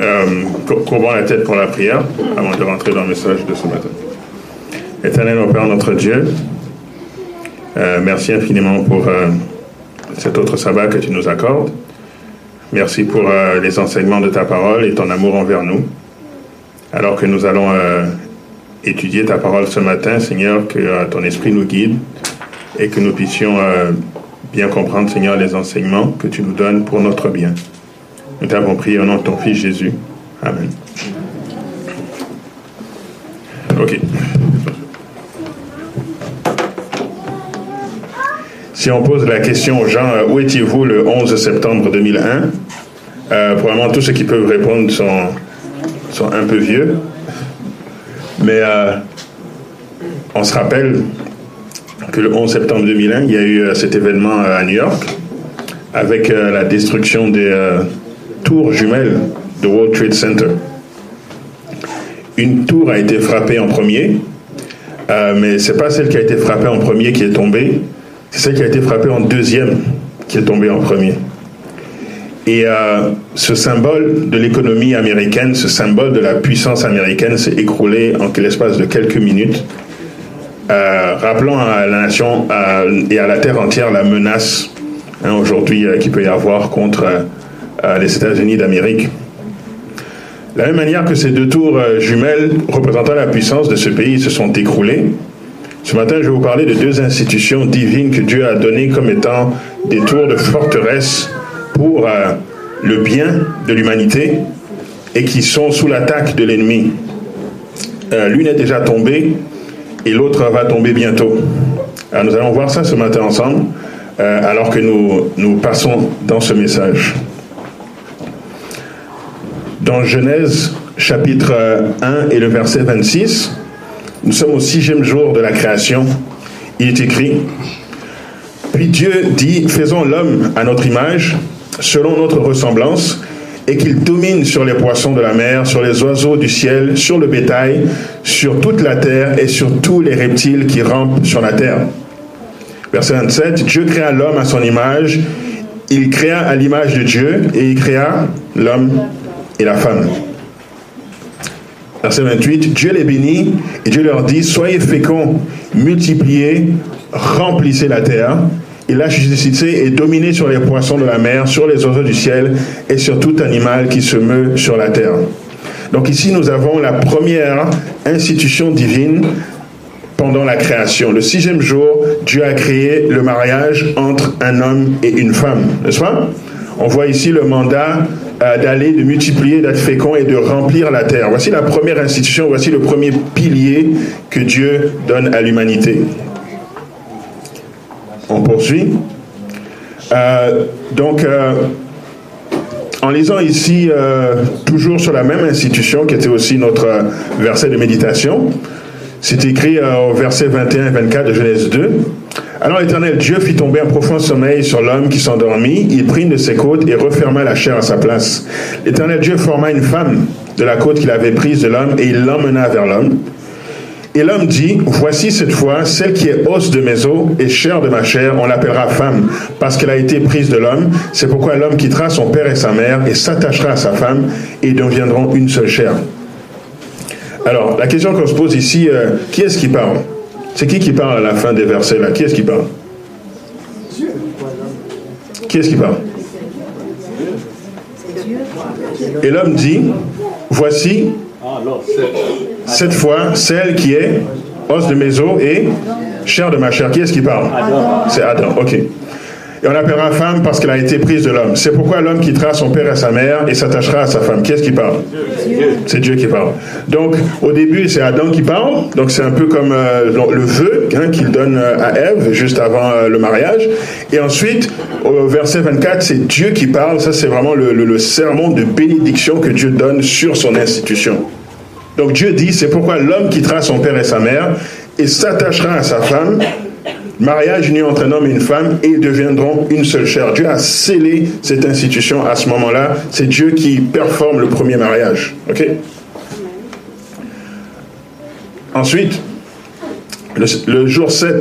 euh, courbons la tête pour la prière avant de rentrer dans le message de ce matin. Éternel, mon Père, notre Dieu, euh, merci infiniment pour euh, cet autre sabbat que tu nous accordes. Merci pour les enseignements de ta parole et ton amour envers nous. Alors que nous allons étudier ta parole ce matin, Seigneur, que ton esprit nous guide et que nous puissions bien comprendre, Seigneur, les enseignements que tu nous donnes pour notre bien. Nous t'avons prié au nom de ton Fils Jésus. Amen. OK. Si on pose la question aux gens, euh, où étiez-vous le 11 septembre 2001 euh, Probablement tous ceux qui peuvent répondre sont, sont un peu vieux. Mais euh, on se rappelle que le 11 septembre 2001, il y a eu cet événement à New York avec la destruction des tours jumelles de World Trade Center. Une tour a été frappée en premier, mais c'est pas celle qui a été frappée en premier qui est tombée, c'est celle qui a été frappée en deuxième qui est tombée en premier. Et euh, ce symbole de l'économie américaine, ce symbole de la puissance américaine s'est écroulé en l'espace de quelques minutes, euh, rappelant à la nation et à la terre entière la menace hein, aujourd'hui euh, qu'il peut y avoir contre les États-Unis d'Amérique. De la même manière que ces deux tours jumelles représentant la puissance de ce pays se sont écroulées, ce matin, je vais vous parler de deux institutions divines que Dieu a données comme étant des tours de forteresse pour euh, le bien de l'humanité et qui sont sous l'attaque de l'ennemi. Euh, l'une est déjà tombée et l'autre va tomber bientôt. Nous allons voir ça ce matin ensemble euh, alors que nous, nous passons dans ce message. Dans Genèse chapitre 1 et le verset 26, nous sommes au sixième jour de la création. Il est écrit, puis Dieu dit, faisons l'homme à notre image, selon notre ressemblance, et qu'il domine sur les poissons de la mer, sur les oiseaux du ciel, sur le bétail, sur toute la terre et sur tous les reptiles qui rampent sur la terre. Verset 27, Dieu créa l'homme à son image, il créa à l'image de Dieu et il créa l'homme et la femme. Verset 28, Dieu les bénit et Dieu leur dit, soyez féconds, multipliez, remplissez la terre. Et la justice et dominez sur les poissons de la mer, sur les oiseaux du ciel et sur tout animal qui se meut sur la terre. Donc ici, nous avons la première institution divine pendant la création. Le sixième jour, Dieu a créé le mariage entre un homme et une femme, n'est-ce pas? On voit ici le mandat d'aller, de multiplier, d'être fécond et de remplir la terre. Voici la première institution, voici le premier pilier que Dieu donne à l'humanité. On poursuit. Euh, donc, euh, en lisant ici, toujours sur la même institution, qui était aussi notre verset de méditation, c'est écrit au verset 21 et 24 de Genèse 2. Alors l'Éternel Dieu fit tomber un profond sommeil sur l'homme qui s'endormit. Il prit de ses côtes et referma la chair à sa place. L'Éternel Dieu forma une femme de la côte qu'il avait prise de l'homme et il l'emmena vers l'homme. Et l'homme dit, voici cette fois celle qui est os de mes os et chair de ma chair, on l'appellera femme, parce qu'elle a été prise de l'homme. C'est pourquoi l'homme quittera son père et sa mère et s'attachera à sa femme et deviendront une seule chair. Alors, la question qu'on se pose ici, euh, qui est-ce qui parle? C'est qui qui parle à la fin des versets là? Qui est-ce qui parle? Qui est-ce qui parle? Et l'homme dit, voici cette fois celle qui est os de mes os et chair de ma chair. Qui est-ce qui parle? C'est Adam, ok. Et on l'appellera femme parce qu'elle a été prise de l'homme. C'est pourquoi l'homme quittera son père et sa mère et s'attachera à sa femme. Qui est-ce qui parle C'est Dieu qui parle. Donc, au début, c'est Adam qui parle. Donc, c'est un peu comme euh, le vœu hein, qu'il donne euh, à Ève juste avant euh, le mariage. Et ensuite, au verset 24, c'est Dieu qui parle. Ça, c'est vraiment le, le sermon de bénédiction que Dieu donne sur son institution. Donc, Dieu dit, c'est pourquoi l'homme quittera son père et sa mère et s'attachera à sa femme mariage uni entre un homme et une femme et deviendront une seule chair. Dieu a scellé cette institution à ce moment-là. C'est Dieu qui performe le premier mariage. OK? Ensuite, le, jour 7,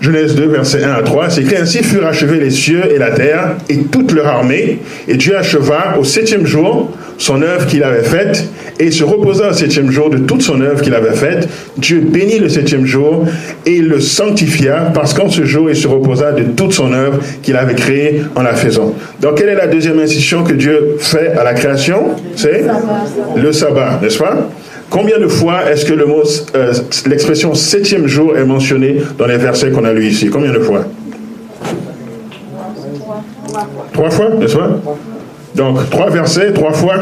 Genèse 2, verset 1 à 3, c'est écrit ainsi furent achevés les cieux et la terre et toute leur armée, et Dieu acheva au septième jour son œuvre qu'il avait faite, et se reposa au septième jour de toute son œuvre qu'il avait faite. Dieu bénit le septième jour et le sanctifia, parce qu'en ce jour il se reposa de toute son œuvre qu'il avait créée en la faisant. Donc quelle est la deuxième institution que Dieu fait à la création? C'est le sabbat, n'est-ce pas? Combien de fois est-ce que euh, l'expression septième jour est mentionnée dans les versets qu'on a lus ici? Combien de fois? Trois fois, n'est-ce pas? Donc, trois versets, trois fois.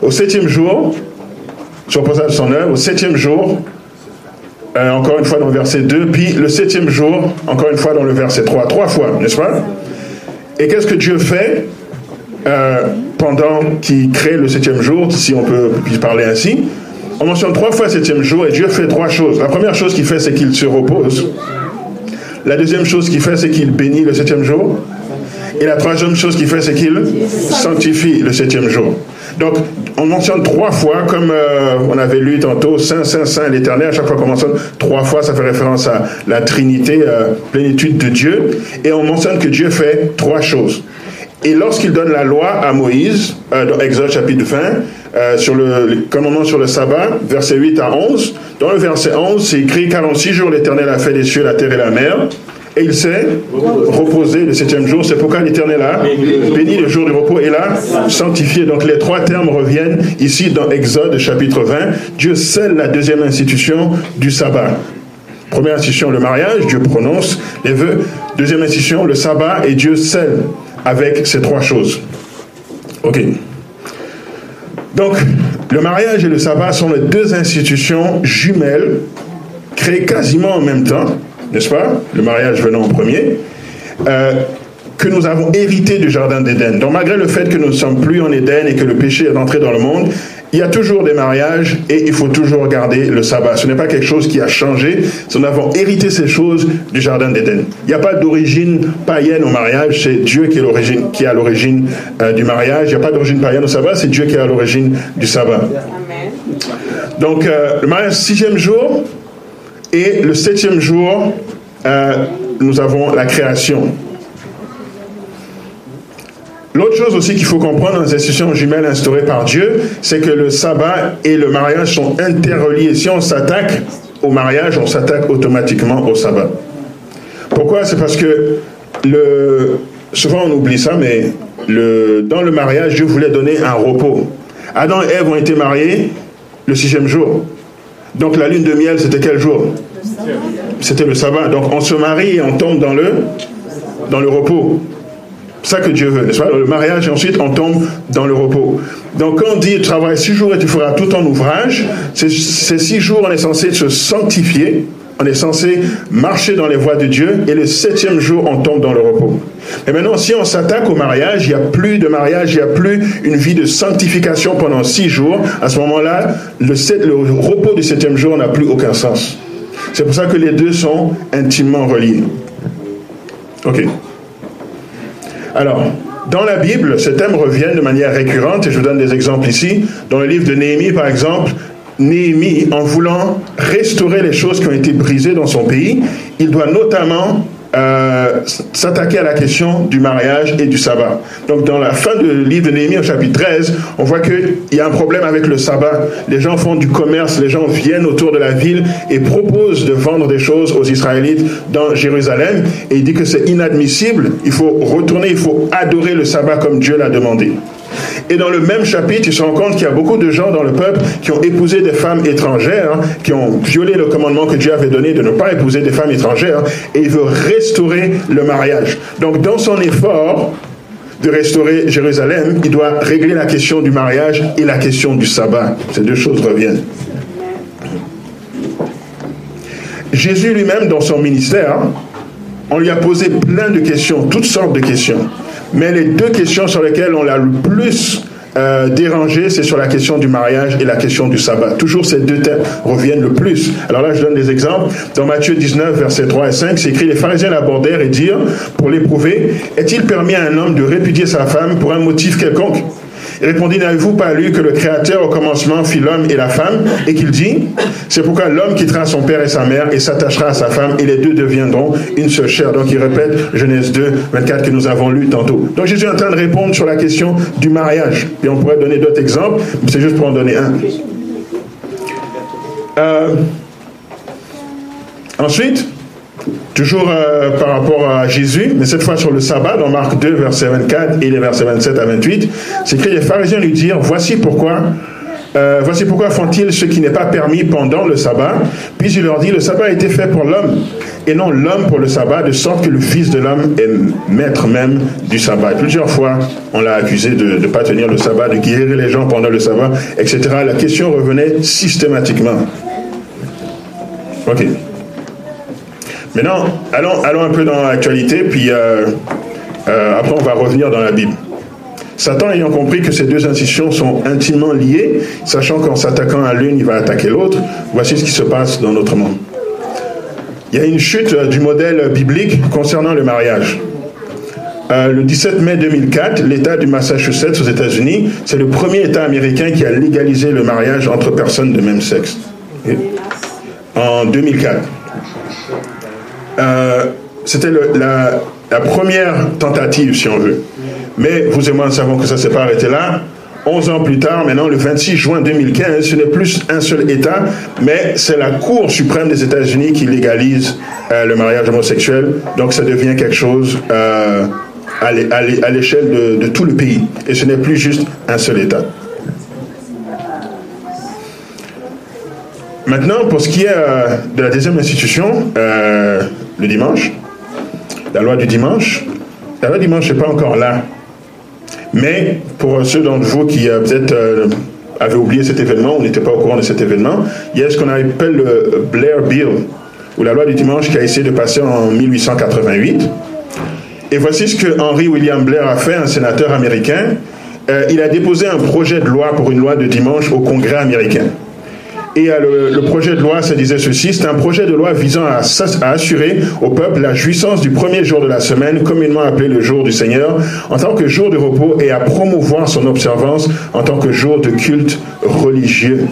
Au septième jour, sur le passage de son œuvre, au septième jour, euh, encore une fois dans le verset 2, puis le septième jour, encore une fois dans le verset 3. Trois fois, n'est-ce pas? Et qu'est-ce que Dieu fait euh, pendant qu'il crée le septième jour, si on peut parler ainsi? On mentionne trois fois le septième jour et Dieu fait trois choses. La première chose qu'il fait, c'est qu'il se repose. La deuxième chose qu'il fait, c'est qu'il bénit le septième jour. Et la troisième chose qu'il fait, c'est qu'il sanctifie le septième jour. Donc, on mentionne trois fois, comme euh, on avait lu tantôt, Saint, Saint, Saint, l'Éternel. À chaque fois qu'on mentionne trois fois, ça fait référence à la Trinité, euh, plénitude de Dieu. Et on mentionne que Dieu fait trois choses. Et lorsqu'il donne la loi à Moïse, euh, dans Exode chapitre 20, euh, sur le, commandement sur le sabbat, verset 8 à 11, dans le verset 11, c'est écrit, car en six jours l'Éternel a fait les cieux, la terre et la mer, et il s'est reposé le septième jour. C'est pourquoi l'Éternel a béni le jour du repos et l'a sanctifié. Donc les trois termes reviennent ici dans Exode chapitre 20. Dieu scelle la deuxième institution du sabbat. Première institution, le mariage, Dieu prononce les vœux. Deuxième institution, le sabbat, et Dieu scelle avec ces trois choses. Ok. Donc, le mariage et le sabbat sont les deux institutions jumelles créées quasiment en même temps, n'est-ce pas? Le mariage venant en premier, euh, que nous avons hérité du Jardin d'Éden. Donc, malgré le fait que nous ne sommes plus en Éden et que le péché est entré dans le monde, il y a toujours des mariages et il faut toujours garder le sabbat. Ce n'est pas quelque chose qui a changé. Nous avons hérité ces choses du Jardin d'Éden. Il n'y a pas d'origine païenne au mariage, c'est Dieu qui est, l'origine, qui est à l'origine euh, du mariage. Il n'y a pas d'origine païenne au sabbat, c'est Dieu qui est à l'origine du sabbat. Donc, euh, le mariage, sixième jour, et le septième jour, euh, nous avons la création. L'autre chose aussi qu'il faut comprendre dans les institutions jumelles instaurées par Dieu, c'est que le sabbat et le mariage sont interreliés. Si on s'attaque au mariage, on s'attaque automatiquement au sabbat. Pourquoi? C'est parce que souvent on oublie ça, mais dans le mariage, Dieu voulait donner un repos. Adam et Ève ont été mariés le sixième jour. Donc la lune de miel, c'était quel jour C'était le sabbat. Donc on se marie et on tombe dans le, dans le repos ça que Dieu veut, n'est-ce pas Le mariage, et ensuite on tombe dans le repos. Donc quand on dit travaille six jours et tu feras tout ton ouvrage, ces six jours, on est censé se sanctifier, on est censé marcher dans les voies de Dieu, et le septième jour, on tombe dans le repos. Et maintenant, si on s'attaque au mariage, il n'y a plus de mariage, il n'y a plus une vie de sanctification pendant six jours. À ce moment-là, le, le repos du septième jour n'a plus aucun sens. C'est pour ça que les deux sont intimement reliés. Ok. Alors, dans la Bible, ce thème revient de manière récurrente, et je vous donne des exemples ici. Dans le livre de Néhémie, par exemple, Néhémie, en voulant restaurer les choses qui ont été brisées dans son pays, il doit notamment euh, s'attaquer à la question du mariage et du sabbat. Donc dans la fin du livre de Néhémie au chapitre 13, on voit qu'il y a un problème avec le sabbat. Les gens font du commerce, les gens viennent autour de la ville et proposent de vendre des choses aux Israélites dans Jérusalem. Et il dit que c'est inadmissible, il faut retourner, il faut adorer le sabbat comme Dieu l'a demandé. Et dans le même chapitre, il se rend compte qu'il y a beaucoup de gens dans le peuple qui ont épousé des femmes étrangères, hein, qui ont violé le commandement que Dieu avait donné de ne pas épouser des femmes étrangères, et il veut restaurer le mariage. Donc dans son effort de restaurer Jérusalem, il doit régler la question du mariage et la question du sabbat. Ces deux choses reviennent. Jésus lui-même, dans son ministère, on lui a posé plein de questions, toutes sortes de questions. Mais les deux questions sur lesquelles on l'a le plus euh, dérangé, c'est sur la question du mariage et la question du sabbat. Toujours ces deux thèmes reviennent le plus. Alors là, je donne des exemples. Dans Matthieu 19, versets 3 et 5, c'est écrit, les pharisiens l'abordèrent et dirent, pour l'éprouver, est-il permis à un homme de répudier sa femme pour un motif quelconque? Il répondit, n'avez-vous pas lu que le Créateur au commencement fit l'homme et la femme et qu'il dit, c'est pourquoi l'homme quittera son père et sa mère et s'attachera à sa femme et les deux deviendront une seule chair. Donc il répète Genèse 2, 24 que nous avons lu tantôt. Donc Jésus est en train de répondre sur la question du mariage. Et on pourrait donner d'autres exemples, mais c'est juste pour en donner un. Euh, ensuite, Toujours euh, par rapport à Jésus, mais cette fois sur le sabbat, dans Marc 2, verset 24 et les versets 27 à 28, c'est que les pharisiens lui dirent, voici pourquoi euh, voici pourquoi font-ils ce qui n'est pas permis pendant le sabbat Puis il leur dit, le sabbat a été fait pour l'homme, et non l'homme pour le sabbat, de sorte que le Fils de l'homme est maître même du sabbat. plusieurs fois, on l'a accusé de ne pas tenir le sabbat, de guérir les gens pendant le sabbat, etc. La question revenait systématiquement. Ok. Maintenant, allons, allons un peu dans l'actualité, puis euh, euh, après on va revenir dans la Bible. Satan ayant compris que ces deux institutions sont intimement liées, sachant qu'en s'attaquant à l'une, il va attaquer l'autre, voici ce qui se passe dans notre monde. Il y a une chute euh, du modèle biblique concernant le mariage. le 17 mai 2004, l'État du Massachusetts aux États-Unis, c'est le premier État américain qui a légalisé le mariage entre personnes de même sexe. En 2004. Euh, c'était la, première tentative, si on veut. Mais vous et moi, nous savons que ça ne s'est pas arrêté là. 11 ans plus tard, maintenant, le 26 juin 2015, ce n'est plus un seul État, mais c'est la Cour suprême des États-Unis qui légalise euh, le mariage homosexuel. Donc ça devient quelque chose euh, à l'échelle de, de, tout le pays. Et ce n'est plus juste un seul État. Maintenant, pour ce qui est de la deuxième institution, le dimanche, la loi du dimanche. La loi du dimanche n'est pas encore là. Mais pour ceux d'entre vous qui euh, peut-être euh, avaient oublié cet événement ou n'étaient pas au courant de cet événement, il y a ce qu'on appelle le Blair Bill, ou la loi du dimanche qui a essayé de passer en 1888. Et voici ce que Henry William Blair a fait, un sénateur américain. Euh, il a déposé un projet de loi pour une loi de dimanche au Congrès américain. Et euh, le, projet de loi, ça disait ceci, c'est un projet de loi visant à, à, assurer au peuple la jouissance du premier jour de la semaine, communément appelé le jour du Seigneur, en tant que jour de repos et à promouvoir son observance en tant que jour de culte religieux.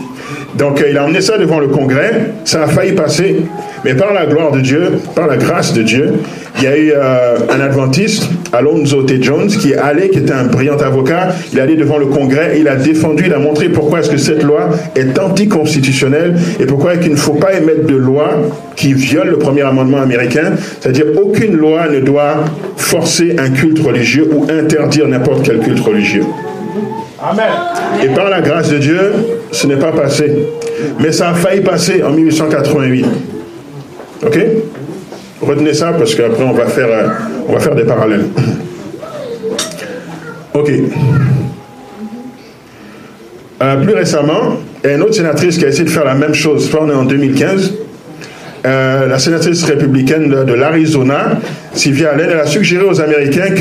Donc euh, il a emmené ça devant le Congrès, ça a failli passer, mais par la gloire de Dieu, par la grâce de Dieu, il y a eu euh, un adventiste, Alonzo T. Jones, qui est allé, qui était un brillant avocat, il est allé devant le Congrès, il a défendu, il a montré pourquoi est-ce que cette loi est anticonstitutionnelle et pourquoi est-ce qu'il ne faut pas émettre de loi qui viole le premier amendement américain, c'est-à-dire aucune loi ne doit forcer un culte religieux ou interdire n'importe quel culte religieux. Et par la grâce de Dieu, ce n'est pas passé. Mais ça a failli passer en 1888. Ok Retenez ça parce qu'après on va faire, euh, des parallèles. Ok. Euh, plus récemment, il y a une autre sénatrice qui a essayé de faire la même chose. on est en 2015. Euh, la sénatrice républicaine de, l'Arizona, Sylvia Allen, elle a suggéré aux Américains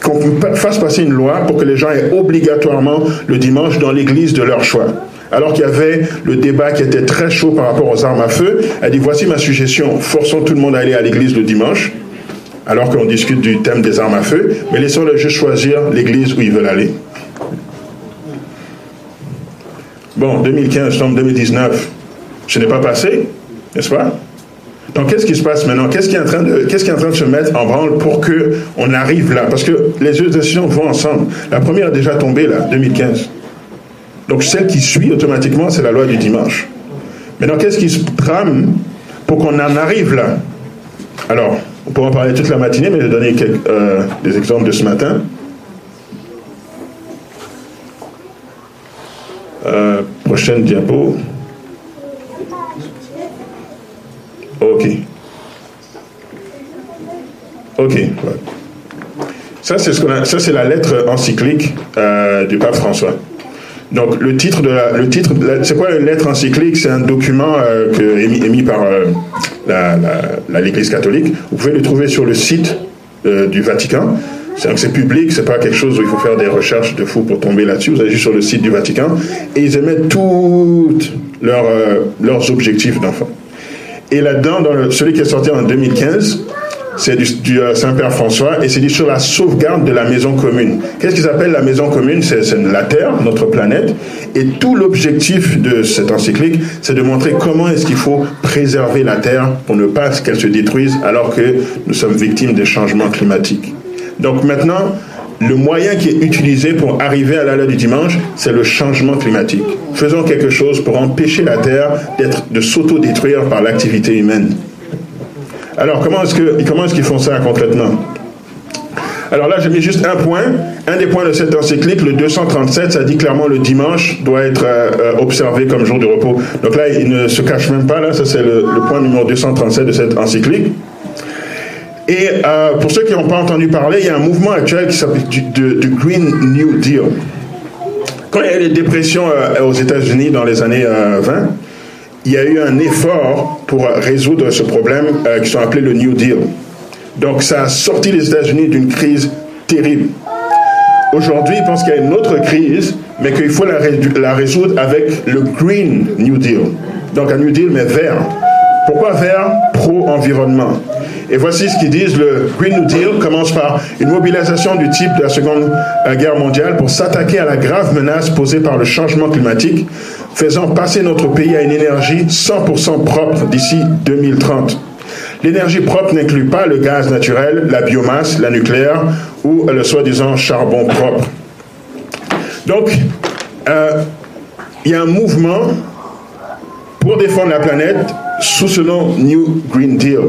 qu'on fasse passer une loi pour que les gens aient obligatoirement le dimanche dans l'église de leur choix. Alors qu'il y avait le débat qui était très chaud par rapport aux armes à feu, elle dit voici ma suggestion, forçons tout le monde à aller à l'église le dimanche, alors qu'on discute du thème des armes à feu, mais laissons-les juste choisir l'église où ils veulent aller. Bon, 2015, tombe 2019, ce n'est pas passé, n'est-ce pas? Donc, qu'est-ce qui se passe maintenant? Qu'est-ce qui, est en train de, qui est en train de se mettre en branle pour qu'on arrive là? Parce que les deux décisions vont ensemble. La première est déjà tombée, là, 2015. Donc, celle qui suit automatiquement, c'est la loi du dimanche. Maintenant, qu'est-ce qui se trame pour qu'on en arrive là? Alors, on pourra en parler toute la matinée, mais je vais donner quelques, euh, des exemples de ce matin. Euh, prochaine diapo. Ok. Ok. Ça, c'est ce ça, c'est la lettre encyclique euh, du pape François. Donc, le titre de la, le titre, c'est quoi la lettre encyclique? C'est un document euh, émis, par euh, l'Église catholique. Vous pouvez le trouver sur le site du Vatican. C'est, public, c'est pas quelque chose où il faut faire des recherches de fou pour tomber là-dessus. Vous allez juste sur le site du Vatican et ils émettent tous leurs objectifs d'enfant. Et là-dedans, dans celui qui est sorti en 2015, c'est du, euh, Saint-Père François, et c'est sur la sauvegarde de la maison commune. Qu'est-ce qu'ils appellent la maison commune? C'est la Terre, notre planète, et tout l'objectif de cette encyclique, c'est de montrer comment est-ce qu'il faut préserver la Terre pour ne pas qu'elle se détruise alors que nous sommes victimes des changements climatiques. Donc maintenant, le moyen qui est utilisé pour arriver à la loi du dimanche, c'est le changement climatique. Faisons quelque chose pour empêcher la Terre de s'auto-détruire par l'activité humaine. Alors, comment est-ce, que, comment est-ce qu'ils font ça concrètement alors là, j'ai mis juste un point. Un des points de cette encyclique, le 237, ça dit clairement le dimanche doit être euh, euh, observé comme jour de repos. Donc là, il ne se cache même pas, là, ça c'est le, point numéro 237 de cette encyclique. Et euh, pour ceux qui n'ont pas entendu parler, il y a un mouvement actuel qui s'appelle du, Green New Deal. Quand il y a eu les dépressions aux États-Unis dans les années 20, il y a eu un effort pour résoudre ce problème euh, qui sont appelés le New Deal. Donc ça a sorti les États-Unis d'une crise terrible. Aujourd'hui, ils pensent qu'il y a une autre crise, mais qu'il faut la, la, résoudre avec le Green New Deal. Donc un New Deal, mais vert. Pourquoi vert Pro-environnement? Et voici ce qu'ils disent. Le Green New Deal commence par une mobilisation du type de la Seconde euh, Guerre mondiale pour s'attaquer à la grave menace posée par le changement climatique, faisant passer notre pays à une énergie 100% propre d'ici 2030. L'énergie propre n'inclut pas le gaz naturel, la biomasse, la nucléaire ou le soi-disant charbon propre. Donc, euh, il y a un mouvement pour défendre la planète sous ce nom New Green Deal.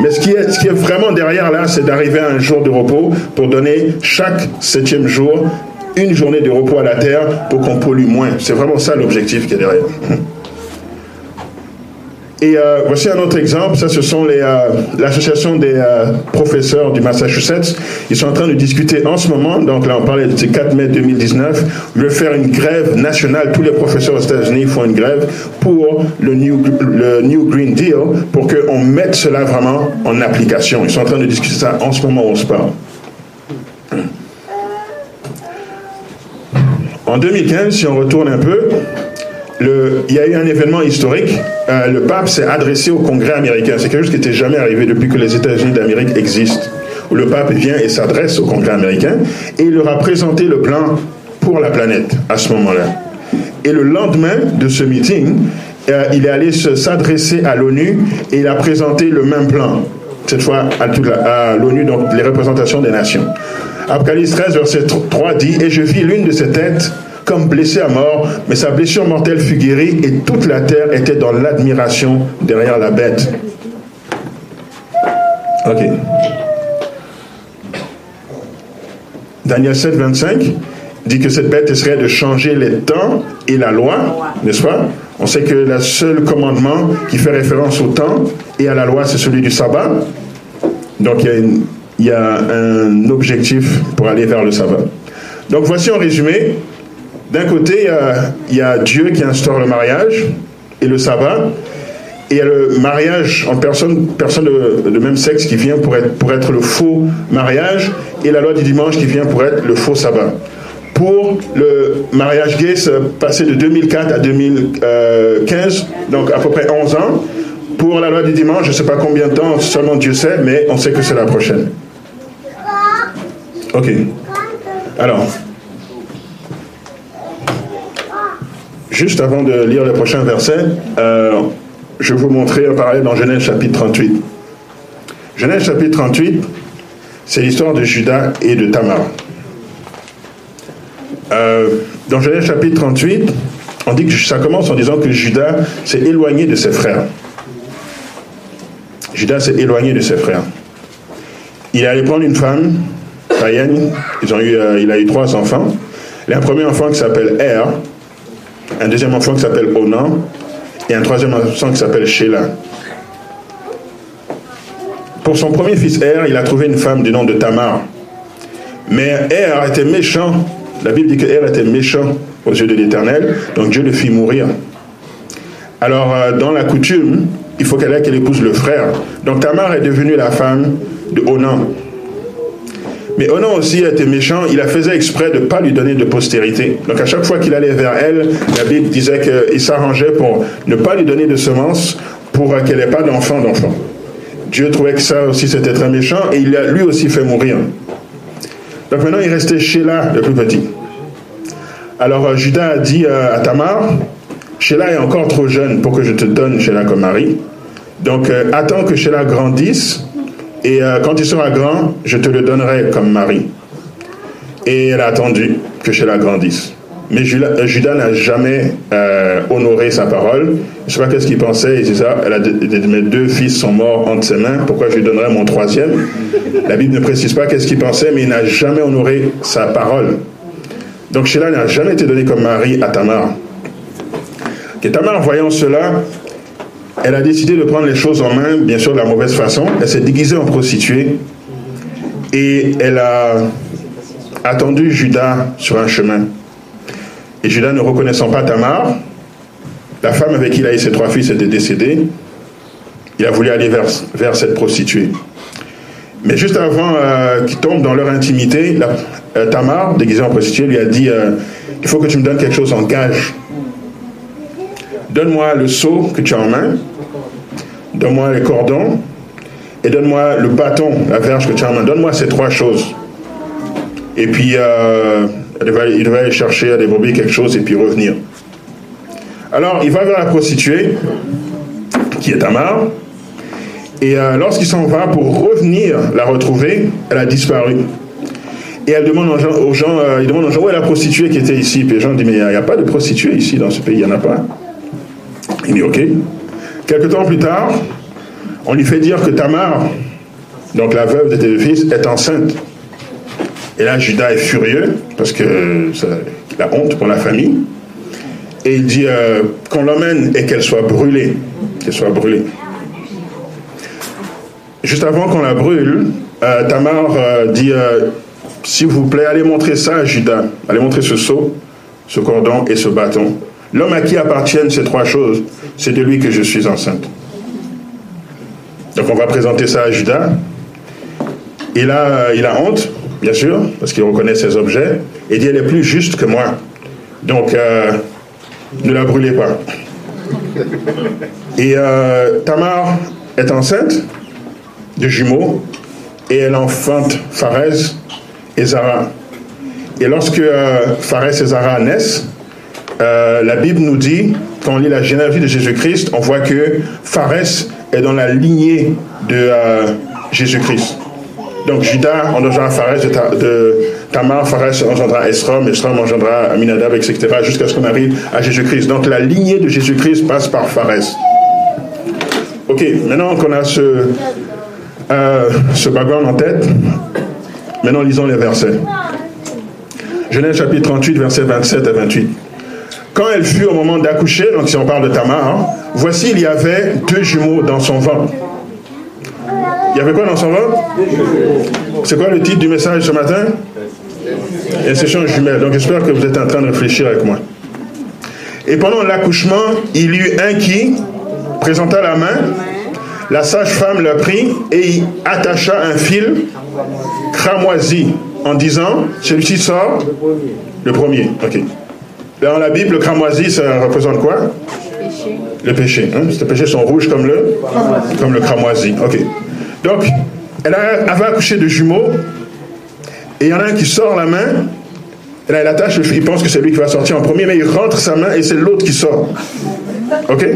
Mais ce qui, est, vraiment derrière là, c'est d'arriver à un jour de repos pour donner chaque septième jour une journée de repos à la Terre pour qu'on pollue moins. C'est vraiment ça l'objectif qui est derrière. Et euh, voici un autre exemple. Ça, ce sont euh, l'association des euh, professeurs du Massachusetts. Ils sont en train de discuter en ce moment. Donc là, on parlait de 4 mai 2019. Ils veulent faire une grève nationale. Tous les professeurs aux États-Unis font une grève pour le New, le New Green Deal pour qu'on mette cela vraiment en application. Ils sont en train de discuter ça en ce moment où on se parle. En 2015, si on retourne un peu, il y a eu un événement historique. Euh, le pape s'est adressé au Congrès américain. C'est quelque chose qui n'était jamais arrivé depuis que les États-Unis d'Amérique existent. Le pape vient et s'adresse au Congrès américain et il leur a présenté le plan pour la planète à ce moment-là. Et le lendemain de ce meeting, euh, il est allé s'adresser à l'ONU et il a présenté le même plan. Cette fois à l'ONU, donc les représentations des nations. Apocalypse 13, verset 3 dit Et je vis l'une de ces têtes comme blessé à mort, mais sa blessure mortelle fut guérie et toute la terre était dans l'admiration derrière la bête. Ok. Daniel 7, 25 dit que cette bête serait de changer les temps et la loi, n'est-ce pas? On sait que le seul commandement qui fait référence au temps et à la loi, c'est celui du sabbat. Donc il y a, il y a un objectif pour aller vers le sabbat. Donc voici en résumé d'un côté, il y, a, Dieu qui instaure le mariage et le sabbat, et il y a le mariage en personne, de, même sexe qui vient pour être, pour être le faux mariage, et la loi du dimanche qui vient pour être le faux sabbat. Pour le mariage gay, c'est passé de 2004 à 2015, donc à peu près 11 ans. Pour la loi du dimanche, je ne sais pas combien de temps, seulement Dieu sait, mais on sait que c'est la prochaine. Ok. Alors, Juste avant de lire le prochain verset, euh, je vais vous montrer un parallèle dans Genèse chapitre 38. Genèse chapitre 38, c'est l'histoire de Judas et de Tamar. Euh, dans Genèse chapitre 38, on dit que ça commence en disant que Judas s'est éloigné de ses frères. Judas s'est éloigné de ses frères. Il est allé une femme, païenne, euh, il a eu trois enfants. Il a un premier enfant qui s'appelle Er, un deuxième enfant qui s'appelle Onan et un troisième enfant qui s'appelle Sheila. Pour son premier fils Er, il a trouvé une femme du nom de Tamar. Mais Er était méchant. La Bible dit que Er était méchant aux yeux de l'Éternel, donc Dieu le fit mourir. Alors, euh, dans la coutume, il faut qu'elle qu'elle épouse le frère. Donc Tamar est devenue la femme de Onan. Mais Onan aussi était méchant, il a faisait exprès de ne pas lui donner de postérité. Donc à chaque fois qu'il allait vers elle, la Bible disait qu'il s'arrangeait pour ne pas lui donner de semences pour qu'elle n'ait pas d'enfant d'enfant. Dieu trouvait que ça aussi c'était très méchant et il l'a lui aussi fait mourir. Donc maintenant il restait Sheila, le plus petit. Alors euh, Judas a dit euh, à Tamar, Sheila est encore trop jeune pour que je te donne Sheila comme mari. Donc euh, attends que Sheila grandisse et quand il sera grand, je te le donnerai comme mari. Et elle a attendu que Sheila grandisse. Mais Judas n'a jamais honoré sa parole. Je ne sais pas qu'est-ce qu'il pensait. Ça. Mes deux fils sont morts entre ses mains. Pourquoi je lui donnerais mon troisième? La Bible ne précise pas qu'est-ce qu'il pensait, mais il n'a jamais honoré sa parole. Donc Sheila n'a jamais été donnée comme mari à Tamar. Et Tamar, voyant cela, elle a décidé de prendre les choses en main, bien sûr de la mauvaise façon. Elle s'est déguisée en prostituée et elle a attendu Judas sur un chemin. Et Judas, ne reconnaissant pas Tamar, la femme avec qui il a eu ses trois fils était décédée, il a voulu aller vers, cette prostituée. Mais juste avant euh, qu'ils tombent dans leur intimité, euh, Tamar, déguisée en prostituée, lui a dit euh, Il faut que tu me donnes quelque chose en gage. Donne-moi le seau que tu as en main, donne-moi les cordons, et donne-moi le bâton, la verge que tu as en main. Donne-moi ces trois choses. Et puis, euh, il devait aller chercher à brebis quelque chose et puis revenir. Alors, il va vers la prostituée, qui est Tamar, et lorsqu'il s'en va pour revenir la retrouver, elle a disparu. Et elle demande aux gens, aux euh, il demande aux gens où est la prostituée qui était ici? Puis les gens disent, mais il n'y a, pas de prostituée ici dans ce pays, il n'y en a pas. Il dit, ok. Quelque temps plus tard, on lui fait dire que Tamar, donc la veuve de tes fils, est enceinte. Et là, Judas est furieux, parce que c'est la honte pour la famille. Et il dit euh, qu'on l'emmène et qu'elle soit brûlée. Qu'elle soit brûlée. Juste avant qu'on la brûle, euh, Tamar dit s'il vous plaît, allez montrer ça à Judas. Allez montrer ce seau, ce cordon et ce bâton. L'homme à qui appartiennent ces trois choses, c'est de lui que je suis enceinte. Donc on va présenter ça à Judas. Il a, il a honte, bien sûr, parce qu'il reconnaît ses objets, et dit elle est plus juste que moi. Donc euh, ne la brûlez pas. Et euh, Tamar est enceinte de jumeaux, et elle enfante Pharez, et Zara. Et lorsque euh, et Zara naissent, euh, la Bible nous dit, quand on lit la généalogie de Jésus-Christ, on voit que Pharès est dans la lignée de euh, Jésus-Christ. Donc Judas engendra Pharès de, Tamar, Pharès engendra Esrom, Esrom engendra Aminadab, etc., jusqu'à ce qu'on arrive à Jésus-Christ. Donc la lignée de Jésus-Christ passe par Pharès. Ok, maintenant qu'on a ce, euh, ce background en tête, Maintenant, lisons les versets. Genèse chapitre 38, versets 27 à 28. Quand elle fut au moment d'accoucher, donc si on parle de Tamar, hein, voici il y avait deux jumeaux dans son ventre. Il y avait quoi dans son ventre? C'est quoi le titre du message ce matin? Inception jumelle. Donc j'espère que vous êtes en train de réfléchir avec moi. Et pendant l'accouchement, il y eut un qui présenta la main la sage-femme l'a pris et y attacha un fil cramoisi en disant celui-ci sort le premier. Dans la Bible, le cramoisi, ça représente quoi? Le péché. Hein? Les péchés sont rouges comme le, comme le cramoisi. Donc, elle avait accouché de jumeaux et il y en a un qui sort la main. Et là, elle attache. Il pense que c'est lui qui va sortir en premier, mais il rentre sa main et c'est l'autre qui sort. Ok?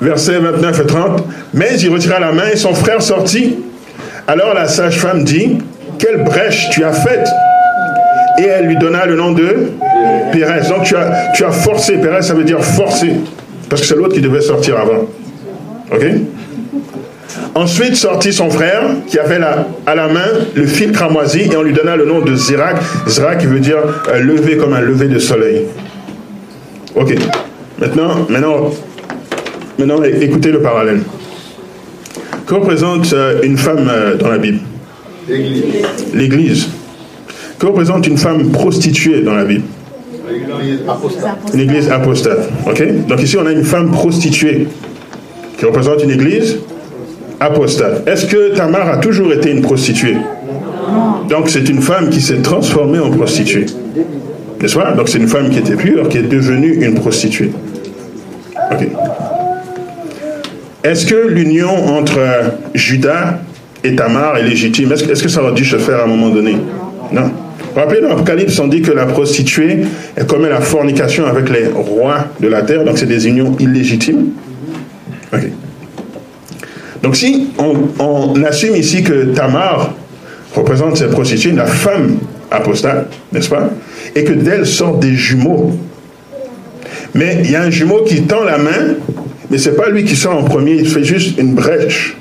Versets 29 et 30. Mais il retira la main et son frère sortit. Alors la sage-femme dit, quelle brèche tu as faite Et elle lui donna le nom de Pérez. Donc tu as, tu as forcé, Pérez ça veut dire forcer, parce que c'est l'autre qui devait sortir avant. Ok? Ensuite sortit son frère qui avait la, à la main le fil cramoisi et on lui donna le nom de Zirak. Zirak qui veut dire euh, lever comme un lever de soleil. Ok. Maintenant, maintenant Maintenant, écoutez le parallèle. Que représente euh, une femme euh, dans la Bible? L'Église. L'Église. Que représente une femme prostituée dans la Bible Une église apostate. Ok Donc ici, on a une femme prostituée qui représente une église apostate. Est-ce que Tamar a toujours été une prostituée Donc c'est une femme qui s'est transformée en prostituée. N'est-ce pas Donc c'est une femme qui était pure, qui est devenue une prostituée. Ok. est-ce que l'union entre Judas et Tamar est légitime Est-ce est que ça aurait dû se faire à un moment donné? Non. Rappelez, dans l'Apocalypse, on dit que la prostituée elle commet la fornication avec les rois de la terre, donc c'est des unions illégitimes. Donc si on, assume ici que Tamar représente cette prostituée, la femme apostate, n'est-ce pas Et que d'elle sortent des jumeaux. Mais il y a un jumeau qui tend la main, mais ce n'est pas lui qui sort en premier, il fait juste une brèche.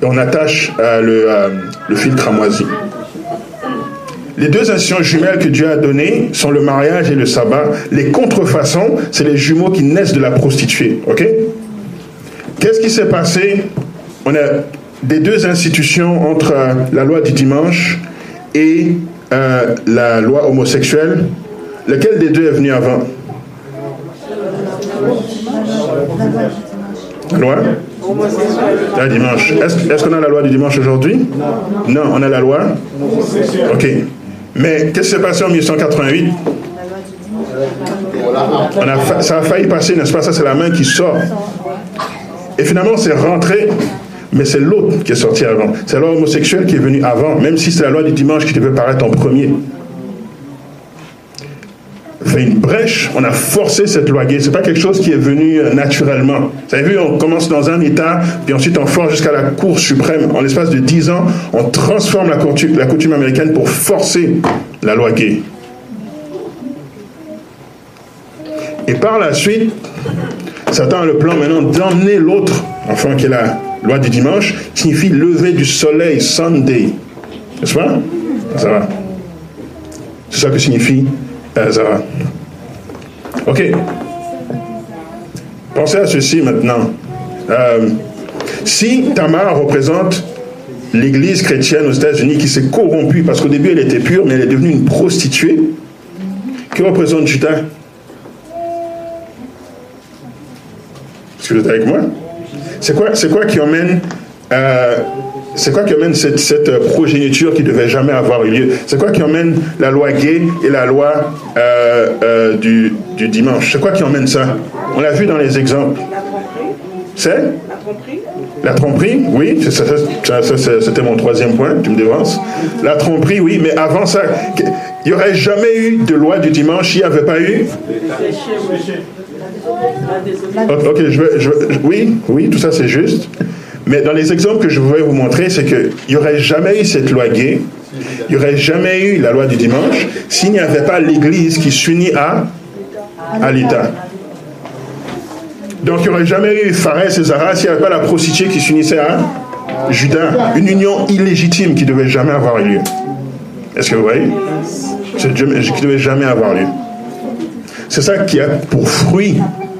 Et on attache le fil cramoisi. Les deux institutions jumelles que Dieu a données sont le mariage et le sabbat. Les contrefaçons, c'est les jumeaux qui naissent de la prostituée. Ok? Qu'est-ce qui s'est passé? On a des deux institutions entre euh, la loi du dimanche et euh, la loi homosexuelle. Lequel des deux est venu avant? La loi La dimanche. Est-ce qu'on a la loi du dimanche aujourd'hui? Non, on a la loi Ok. Mais qu'est-ce qui s'est passé en 1888 Ça a failli passer, n'est-ce pas? Ça, c'est la main qui sort. Et finalement, c'est rentré, mais c'est l'autre qui est sorti avant. C'est la loi homosexuelle qui est venue avant, même si c'est la loi du dimanche qui devait paraître en premier fait une brèche, on a forcé cette loi gay. C'est pas quelque chose qui est venu euh, naturellement. Vous avez vu, on commence dans un État, puis ensuite on force jusqu'à la Cour suprême. En l'espace de dix ans, on transforme la coutume, la coutume américaine pour forcer la loi gay. Et par la suite, Satan a le plan maintenant d'emmener l'autre, enfin qui est la loi du dimanche, qui signifie lever du soleil, Sunday. N'est-ce pas? Ça va. C'est ça que signifie Zara. Ok. Pensez à ceci maintenant. Euh, si Tamar représente l'église chrétienne aux États-Unis qui s'est corrompue, parce qu'au début elle était pure, mais elle est devenue une prostituée, qui représente Judas? Est-ce que vous êtes avec moi? C'est quoi, quoi qui emmène euh, c'est quoi qui emmène cette, euh, progéniture qui devait jamais avoir eu lieu? C'est quoi qui emmène la loi gay et la loi euh, du, dimanche? C'est quoi qui emmène ça? On l'a vu dans les exemples. C'est? La tromperie? Oui, ça, c'était mon troisième point, tu me devances. La tromperie, oui, mais avant ça, il n'y aurait jamais eu de loi du dimanche, il n'y avait pas eu? Ok, je oui, oui, tout ça c'est juste. Mais dans les exemples que je voudrais vous montrer, c'est qu'il n'y aurait jamais eu cette loi gay, il n'y aurait jamais eu la loi du dimanche, s'il n'y avait pas l'Église qui s'unit à, à l'État. Donc il n'y aurait jamais eu Pharès et Zara s'il n'y avait pas la prostituée qui s'unissait à Judas. Une union illégitime qui ne devait jamais avoir lieu. Est-ce que vous voyez? Qui ne devait jamais avoir lieu. C'est ça qui a pour fruit,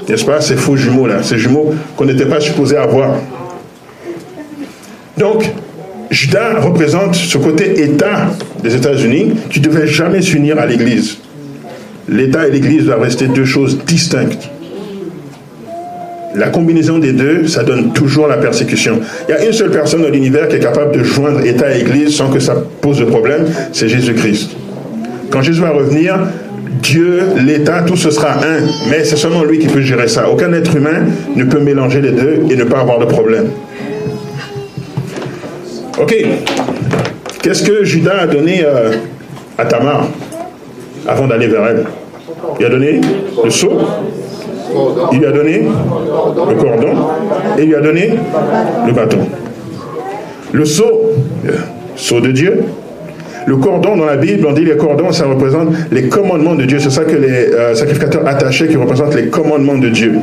n'est-ce pas, ces faux jumeaux-là, ces jumeaux qu'on n'était pas supposé avoir. Donc, Judas représente ce côté État des États-Unis qui ne devait jamais s'unir à l'Église. L'État et l'Église doivent rester deux choses distinctes. La combinaison des deux, ça donne toujours la persécution. Il y a une seule personne dans l'univers qui est capable de joindre État et Église sans que ça pose de problème, c'est Jésus-Christ. Quand Jésus va revenir, Dieu, l'État, tout ce sera un. Mais c'est seulement lui qui peut gérer ça. Aucun être humain ne peut mélanger les deux et ne pas avoir de problème. Ok. Qu'est-ce que Judas a donné euh, à Tamar avant d'aller vers elle? Il a donné le sceau, il lui a donné le cordon et il lui a donné le bâton. Le sceau, euh, sceau de Dieu. Le cordon dans la Bible, on dit les cordons, ça représente les commandements de Dieu. C'est ça que les euh, sacrificateurs attachés qui représentent les commandements de Dieu.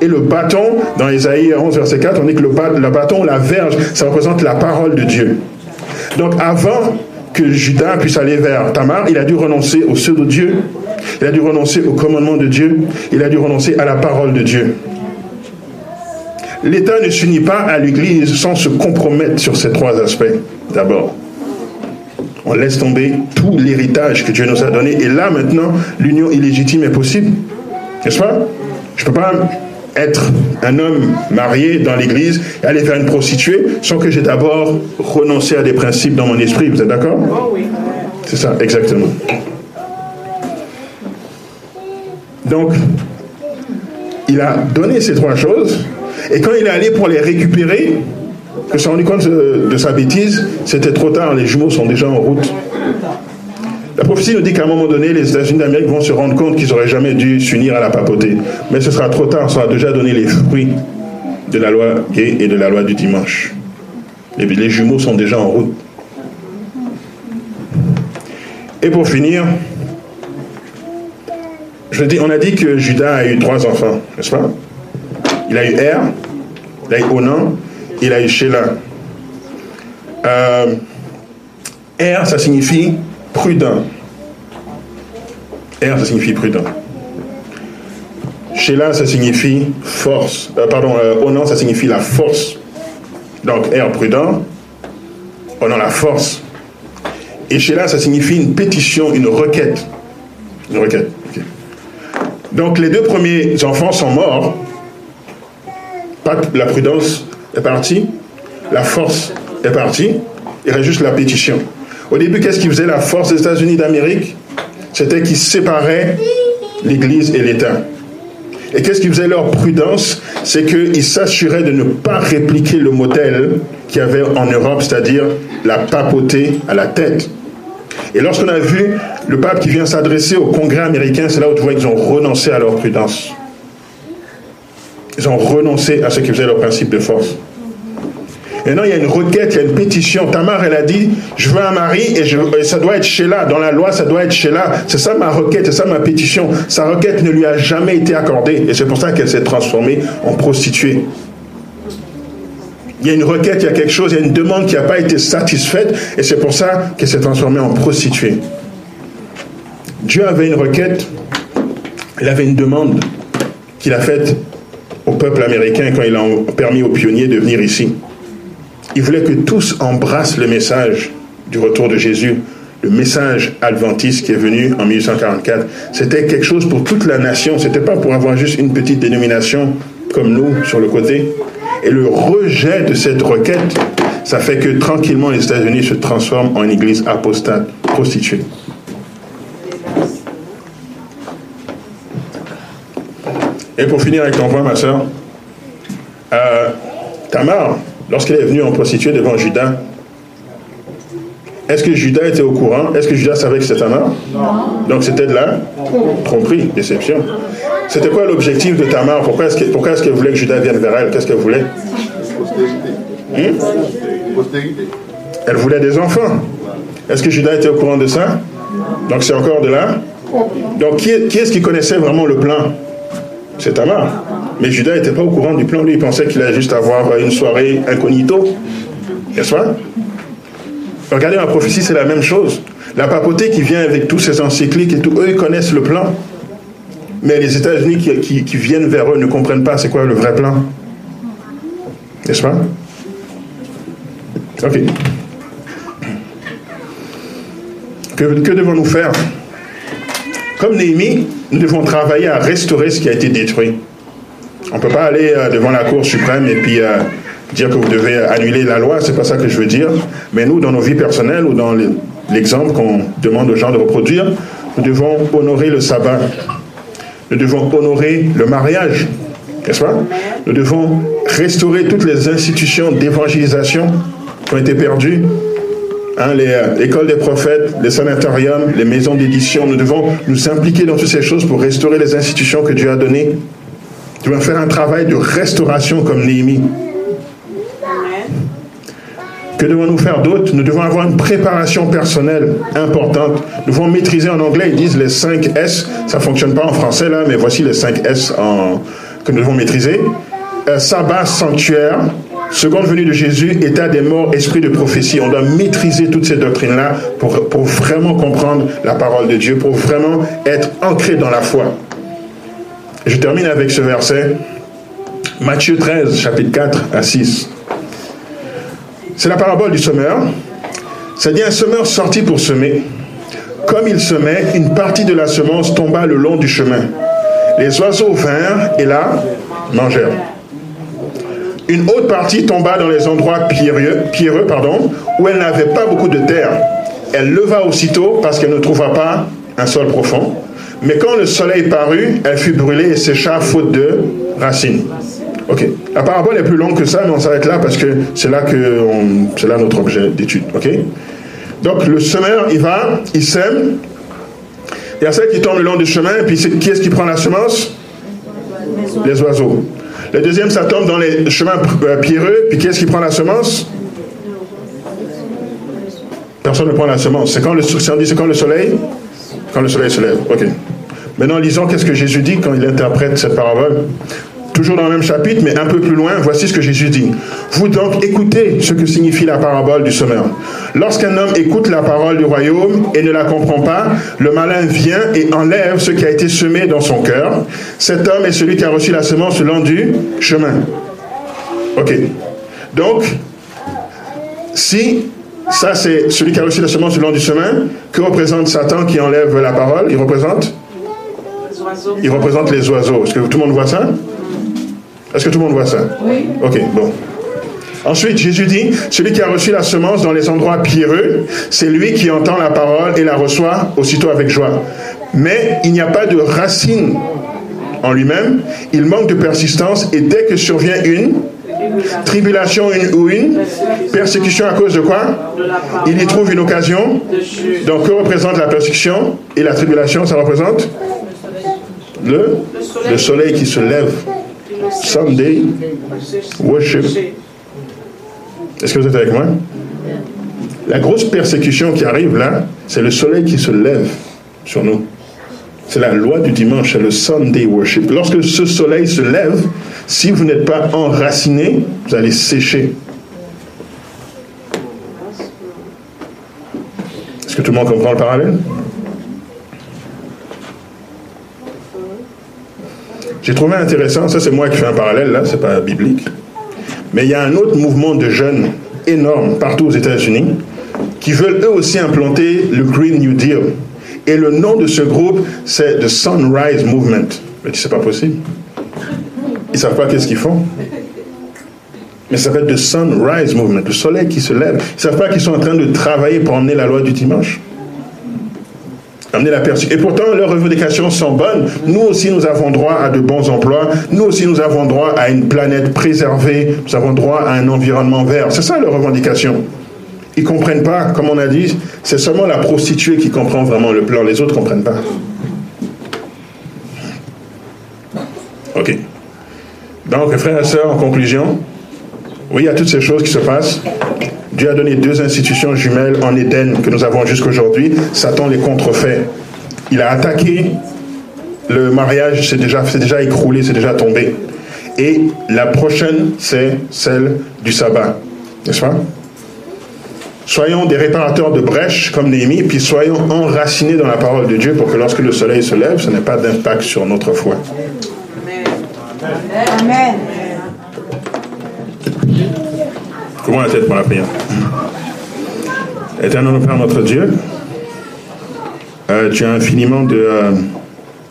Et le bâton, dans Isaïe 11, verset 4, on dit que le, bâton, la verge, ça représente la parole de Dieu. Donc avant que Judas puisse aller vers Tamar, il a dû renoncer au pseudo de Dieu, il a dû renoncer au commandement de Dieu, il a dû renoncer à la parole de Dieu. L'État ne s'unit pas à l'Église sans se compromettre sur ces trois aspects. D'abord, on laisse tomber tout l'héritage que Dieu nous a donné. Et là, maintenant, l'union illégitime est possible. N'est-ce pas? Je ne peux pas être un homme marié dans l'église et aller vers une prostituée sans que j'ai d'abord renoncé à des principes dans mon esprit. Vous êtes d'accord? Oh oui. C'est ça, exactement. Donc, il a donné ces trois choses Et quand il est allé pour les récupérer, il s'est rendu compte de, sa bêtise, c'était trop tard, les jumeaux sont déjà en route. La prophétie nous dit qu'à un moment donné, les États-Unis d'Amérique vont se rendre compte qu'ils n'auraient jamais dû s'unir à la papauté. Mais ce sera trop tard, ça a déjà donné les fruits de la loi gay et de la loi du dimanche. Les jumeaux sont déjà en route. Et pour finir, on a dit que Judas a eu trois enfants, n'est-ce pas? Il a eu Er, il a eu Onan, il a eu Sheila. Euh, er, ça signifie prudent. Er, ça signifie prudent. Sheila, ça signifie force. Euh, pardon, euh, Onan, ça signifie la force. Donc, Er, prudent. Onan, la force. Et Sheila, ça signifie une pétition, une requête. Une requête. Donc, les deux premiers enfants sont morts. La prudence est partie, la force est partie, il reste juste la pétition. Au début, qu'est-ce qui faisait la force des États-Unis d'Amérique? C'était qu'ils séparaient l'Église et l'État. Et qu'est-ce qui faisait leur prudence? C'est qu'ils s'assuraient de ne pas répliquer le modèle qu'il y avait en Europe, c'est-à-dire la papauté à la tête. Et lorsqu'on a vu le pape qui vient s'adresser au Congrès américain, c'est là où tu vois qu'ils ont renoncé à leur prudence. Ils ont renoncé à ce qui faisait leur principe de force. Maintenant, il y a une requête, il y a une pétition. Tamar, elle a dit, je veux un mari et, ça doit être Sheila. Dans la loi, ça doit être Sheila. C'est ça ma requête, c'est ça ma pétition. Sa requête ne lui a jamais été accordée. Et c'est pour ça qu'elle s'est transformée en prostituée. Il y a une requête, il y a quelque chose, il y a une demande qui n'a pas été satisfaite. Et c'est pour ça qu'elle s'est transformée en prostituée. Dieu avait une requête, il avait une demande qu'il a faite au peuple américain quand il a permis aux pionniers de venir ici. Il voulait que tous embrassent le message du retour de Jésus, le message adventiste qui est venu en 1844. C'était quelque chose pour toute la nation. C'était pas pour avoir juste une petite dénomination comme nous sur le côté. Et le rejet de cette requête, ça fait que tranquillement les États-Unis se transforment en église apostate, prostituée. Et pour finir avec ton point, ma soeur, euh, Tamar, lorsqu'elle est venue en prostituée devant Judas, est-ce que Judas était au courant? Est-ce que Judas savait que c'était Tamar Non. Donc c'était de la tromperie, déception. C'était quoi l'objectif de Tamar Pourquoi est-ce qu'elle voulait que Judas vienne vers elle? Qu'est-ce qu'elle voulait hmm? Elle voulait des enfants. Est-ce que Judas était au courant de ça? Donc c'est encore de là Donc qui est-ce qui connaissait vraiment le plan? C'est Tamar. Mais Judas n'était pas au courant du plan. Lui, il pensait qu'il allait juste avoir une soirée incognito. N'est-ce pas? Regardez ma prophétie, c'est la même chose. La papauté qui vient avec tous ces encycliques et tout, eux, ils connaissent le plan. Mais les États-Unis qui, viennent vers eux ne comprennent pas c'est quoi le vrai plan. N'est-ce pas? Ok. Que, que devons-nous faire? Comme Néhémie, nous devons travailler à restaurer ce qui a été détruit. On ne peut pas aller euh, devant la Cour suprême et puis euh, dire que vous devez annuler la loi, c'est pas ça que je veux dire. Mais nous, dans nos vies personnelles ou dans l'exemple qu'on demande aux gens de reproduire, nous devons honorer le sabbat. Nous devons honorer le mariage, n'est-ce pas? Nous devons restaurer toutes les institutions d'évangélisation qui ont été perdues. Hein, euh, l'école des prophètes, les sanatoriums, les maisons d'édition. Nous devons nous impliquer dans toutes ces choses pour restaurer les institutions que Dieu a données. Nous devons faire un travail de restauration comme Néhémie. Que devons-nous faire d'autre? Nous devons avoir une préparation personnelle importante. Nous devons maîtriser en anglais, ils disent les 5 S. Ça ne fonctionne pas en français là, mais voici les 5 S que nous devons maîtriser. Euh, sabbat, sanctuaire, seconde venue de Jésus, état des morts, esprit de prophétie. On doit maîtriser toutes ces doctrines-là pour, pour vraiment comprendre la parole de Dieu, pour vraiment être ancré dans la foi. Je termine avec ce verset. Matthieu 13, chapitre 4 à 6. C'est la parabole du semeur. C'est-à-dire un semeur sorti pour semer. Comme il semait, une partie de la semence tomba le long du chemin. Les oiseaux vinrent et la mangèrent. Une autre partie tomba dans les endroits pierreux, pierreux pardon, où elle n'avait pas beaucoup de terre. Elle leva aussitôt parce qu'elle ne trouva pas un sol profond. Mais quand le soleil parut, elle fut brûlée et sécha faute de racines. Ok. La parabole est plus longue que ça, mais on s'arrête là parce que c'est là que c'est là notre objet d'étude. Ok. Donc le semeur, il va, il sème. Il y a celle qui tombe le long du chemin, et puis qui est-ce qui prend la semence? Les oiseaux. Le deuxième, ça tombe dans les chemins euh, pierreux, puis qui est-ce qui prend la semence? Personne ne prend la semence. C'est quand le, quand le soleil? Quand le soleil se lève. Ok. Maintenant, lisons qu'est-ce que Jésus dit quand il interprète cette parabole. Toujours dans le même chapitre, mais un peu plus loin, voici ce que Jésus dit. Vous donc écoutez ce que signifie la parabole du semeur. Lorsqu'un homme écoute la parole du royaume et ne la comprend pas, le malin vient et enlève ce qui a été semé dans son cœur. Cet homme est celui qui a reçu la semence le long du chemin. Ok. Donc, si ça c'est celui qui a reçu la semence le long du chemin, que représente Satan qui enlève la parole? Il représente Il représente les oiseaux. Est-ce que tout le monde voit ça? Est-ce que tout le monde voit ça? Oui. Ok, bon. Ensuite, Jésus dit, celui qui a reçu la semence dans les endroits pierreux, c'est lui qui entend la parole et la reçoit aussitôt avec joie. Mais il n'y a pas de racine en lui-même, il manque de persistance et dès que survient une tribulation ou une persécution à cause de quoi? Il y trouve une occasion. Donc que représente la persécution et la tribulation? Ça représente le, le soleil qui se lève. Sunday worship. Est-ce que vous êtes avec moi? La grosse persécution qui arrive là, c'est le soleil qui se lève sur nous. C'est la loi du dimanche, c'est le Sunday worship. Lorsque ce soleil se lève, si vous n'êtes pas enraciné, vous allez sécher. Est-ce que tout le monde comprend le parallèle? J'ai trouvé intéressant, ça c'est moi qui fais un parallèle là, c'est pas biblique, mais il y a un autre mouvement de jeunes énorme partout aux États-Unis qui veulent eux aussi implanter le Green New Deal. Et le nom de ce groupe, c'est The Sunrise Movement. Mais c'est pas possible. Ils savent pas qu'est-ce qu'ils font. Mais ça s'appelle The Sunrise Movement, le soleil qui se lève. Ils savent pas qu'ils sont en train de travailler pour emmener la loi du dimanche amener la Et pourtant, leurs revendications sont bonnes. Nous aussi, nous avons droit à de bons emplois. Nous aussi, nous avons droit à une planète préservée. Nous avons droit à un environnement vert. C'est ça leurs revendications. Ils ne comprennent pas, comme on a dit, c'est seulement la prostituée qui comprend vraiment le plan. Les autres ne comprennent pas. Ok. Donc, frères et sœurs, en conclusion, oui, il y a toutes ces choses qui se passent. Dieu a donné deux institutions jumelles en Éden que nous avons jusqu'aujourd'hui. Satan les contrefait. Il a attaqué le mariage, c'est déjà, écroulé, c'est déjà tombé. Et la prochaine, c'est celle du sabbat. N'est-ce pas? Soyons des réparateurs de brèches comme Néhémie, puis soyons enracinés dans la parole de Dieu pour que lorsque le soleil se lève, ce n'ait pas d'impact sur notre foi. Amen. Comment la tête pour la prière Éternel Père, notre Dieu, euh, tu as infiniment de, euh,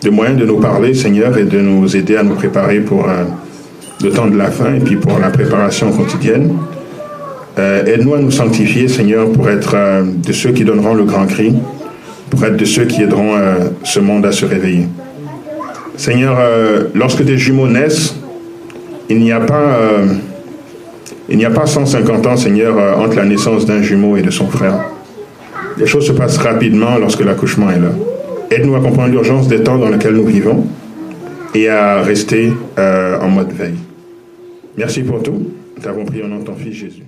de, moyens de nous parler, Seigneur, et de nous aider à nous préparer pour euh, le temps de la fin et puis pour la préparation quotidienne. Aide-nous à nous sanctifier, Seigneur, pour être de ceux qui donneront le grand cri, pour être de ceux qui aideront ce monde à se réveiller. Seigneur, lorsque des jumeaux naissent, il n'y a pas il n'y a pas 150 ans, Seigneur, euh, entre la naissance d'un jumeau et de son frère. Les choses se passent rapidement lorsque l'accouchement est là. Aide-nous à comprendre l'urgence des temps dans lesquels nous vivons et à rester euh, en mode veille. Merci pour tout. Nous t'avons pris au nom de ton Fils Jésus.